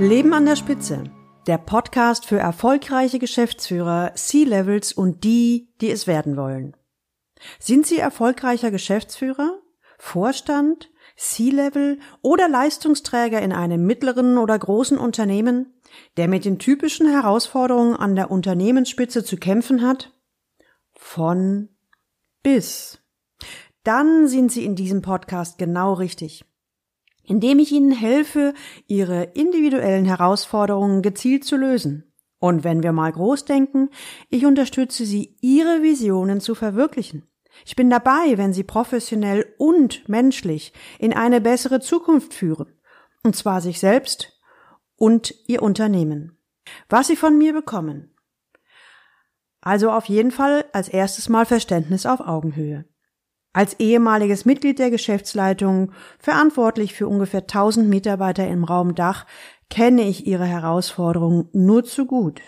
Leben an der Spitze. Der Podcast für erfolgreiche Geschäftsführer, C-Levels und die, die es werden wollen. Sind Sie erfolgreicher Geschäftsführer, Vorstand, C-Level oder Leistungsträger in einem mittleren oder großen Unternehmen, der mit den typischen Herausforderungen an der Unternehmensspitze zu kämpfen hat? Von bis. Dann sind Sie in diesem Podcast genau richtig indem ich Ihnen helfe, Ihre individuellen Herausforderungen gezielt zu lösen. Und wenn wir mal groß denken, ich unterstütze Sie, Ihre Visionen zu verwirklichen. Ich bin dabei, wenn Sie professionell und menschlich in eine bessere Zukunft führen. Und zwar sich selbst und Ihr Unternehmen. Was Sie von mir bekommen. Also auf jeden Fall als erstes Mal Verständnis auf Augenhöhe. Als ehemaliges Mitglied der Geschäftsleitung, verantwortlich für ungefähr 1000 Mitarbeiter im Raum Dach, kenne ich Ihre Herausforderungen nur zu gut.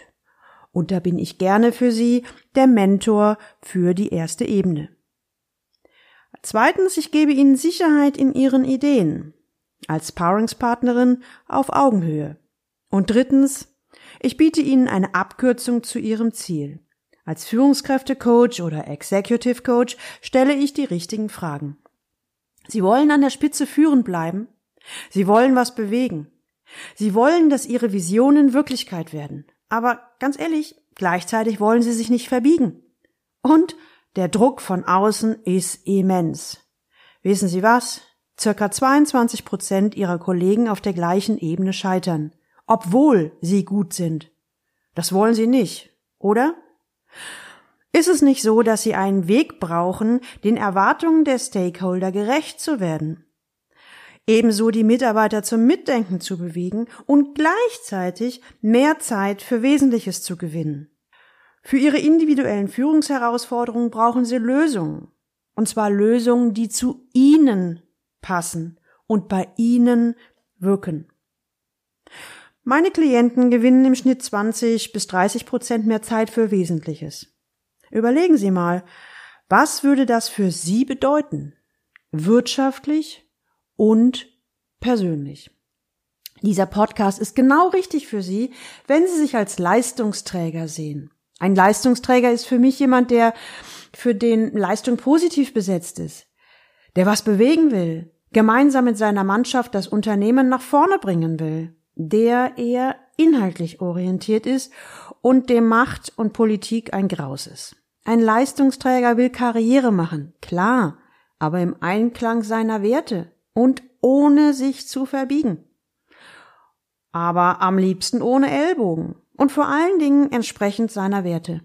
Und da bin ich gerne für Sie der Mentor für die erste Ebene. Zweitens, ich gebe Ihnen Sicherheit in Ihren Ideen. Als Paringspartnerin auf Augenhöhe. Und drittens, ich biete Ihnen eine Abkürzung zu Ihrem Ziel. Als Führungskräftecoach oder Executive Coach stelle ich die richtigen Fragen. Sie wollen an der Spitze führend bleiben. Sie wollen was bewegen. Sie wollen, dass ihre Visionen Wirklichkeit werden. Aber ganz ehrlich, gleichzeitig wollen sie sich nicht verbiegen. Und der Druck von außen ist immens. Wissen Sie was? Circa 22 Prozent Ihrer Kollegen auf der gleichen Ebene scheitern, obwohl sie gut sind. Das wollen Sie nicht, oder? Ist es nicht so, dass Sie einen Weg brauchen, den Erwartungen der Stakeholder gerecht zu werden? Ebenso die Mitarbeiter zum Mitdenken zu bewegen und gleichzeitig mehr Zeit für Wesentliches zu gewinnen. Für Ihre individuellen Führungsherausforderungen brauchen Sie Lösungen. Und zwar Lösungen, die zu Ihnen passen und bei Ihnen wirken. Meine Klienten gewinnen im Schnitt 20 bis 30 Prozent mehr Zeit für Wesentliches. Überlegen Sie mal, was würde das für Sie bedeuten? Wirtschaftlich und persönlich. Dieser Podcast ist genau richtig für Sie, wenn Sie sich als Leistungsträger sehen. Ein Leistungsträger ist für mich jemand, der für den Leistung positiv besetzt ist, der was bewegen will, gemeinsam mit seiner Mannschaft das Unternehmen nach vorne bringen will der eher inhaltlich orientiert ist und dem Macht und Politik ein Graus ist. Ein Leistungsträger will Karriere machen, klar, aber im Einklang seiner Werte und ohne sich zu verbiegen. Aber am liebsten ohne Ellbogen und vor allen Dingen entsprechend seiner Werte.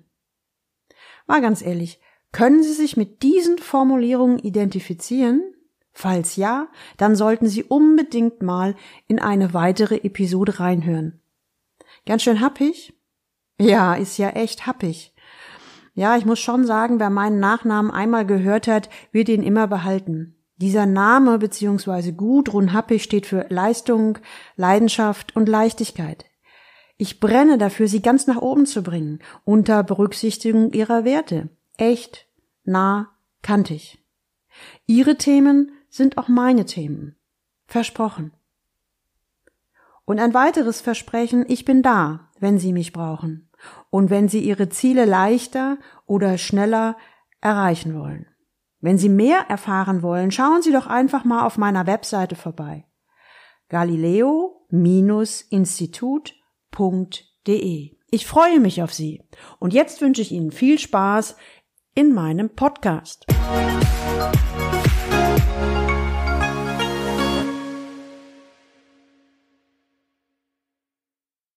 War ganz ehrlich, können Sie sich mit diesen Formulierungen identifizieren? Falls ja, dann sollten Sie unbedingt mal in eine weitere Episode reinhören. Ganz schön happig? Ja, ist ja echt happig. Ja, ich muss schon sagen, wer meinen Nachnamen einmal gehört hat, wird ihn immer behalten. Dieser Name bzw. Gudrun Happig steht für Leistung, Leidenschaft und Leichtigkeit. Ich brenne dafür, sie ganz nach oben zu bringen, unter Berücksichtigung ihrer Werte. Echt, nah, kantig. Ihre Themen sind auch meine Themen. Versprochen. Und ein weiteres Versprechen, ich bin da, wenn Sie mich brauchen und wenn Sie Ihre Ziele leichter oder schneller erreichen wollen. Wenn Sie mehr erfahren wollen, schauen Sie doch einfach mal auf meiner Webseite vorbei. galileo-institut.de Ich freue mich auf Sie. Und jetzt wünsche ich Ihnen viel Spaß in meinem Podcast. Musik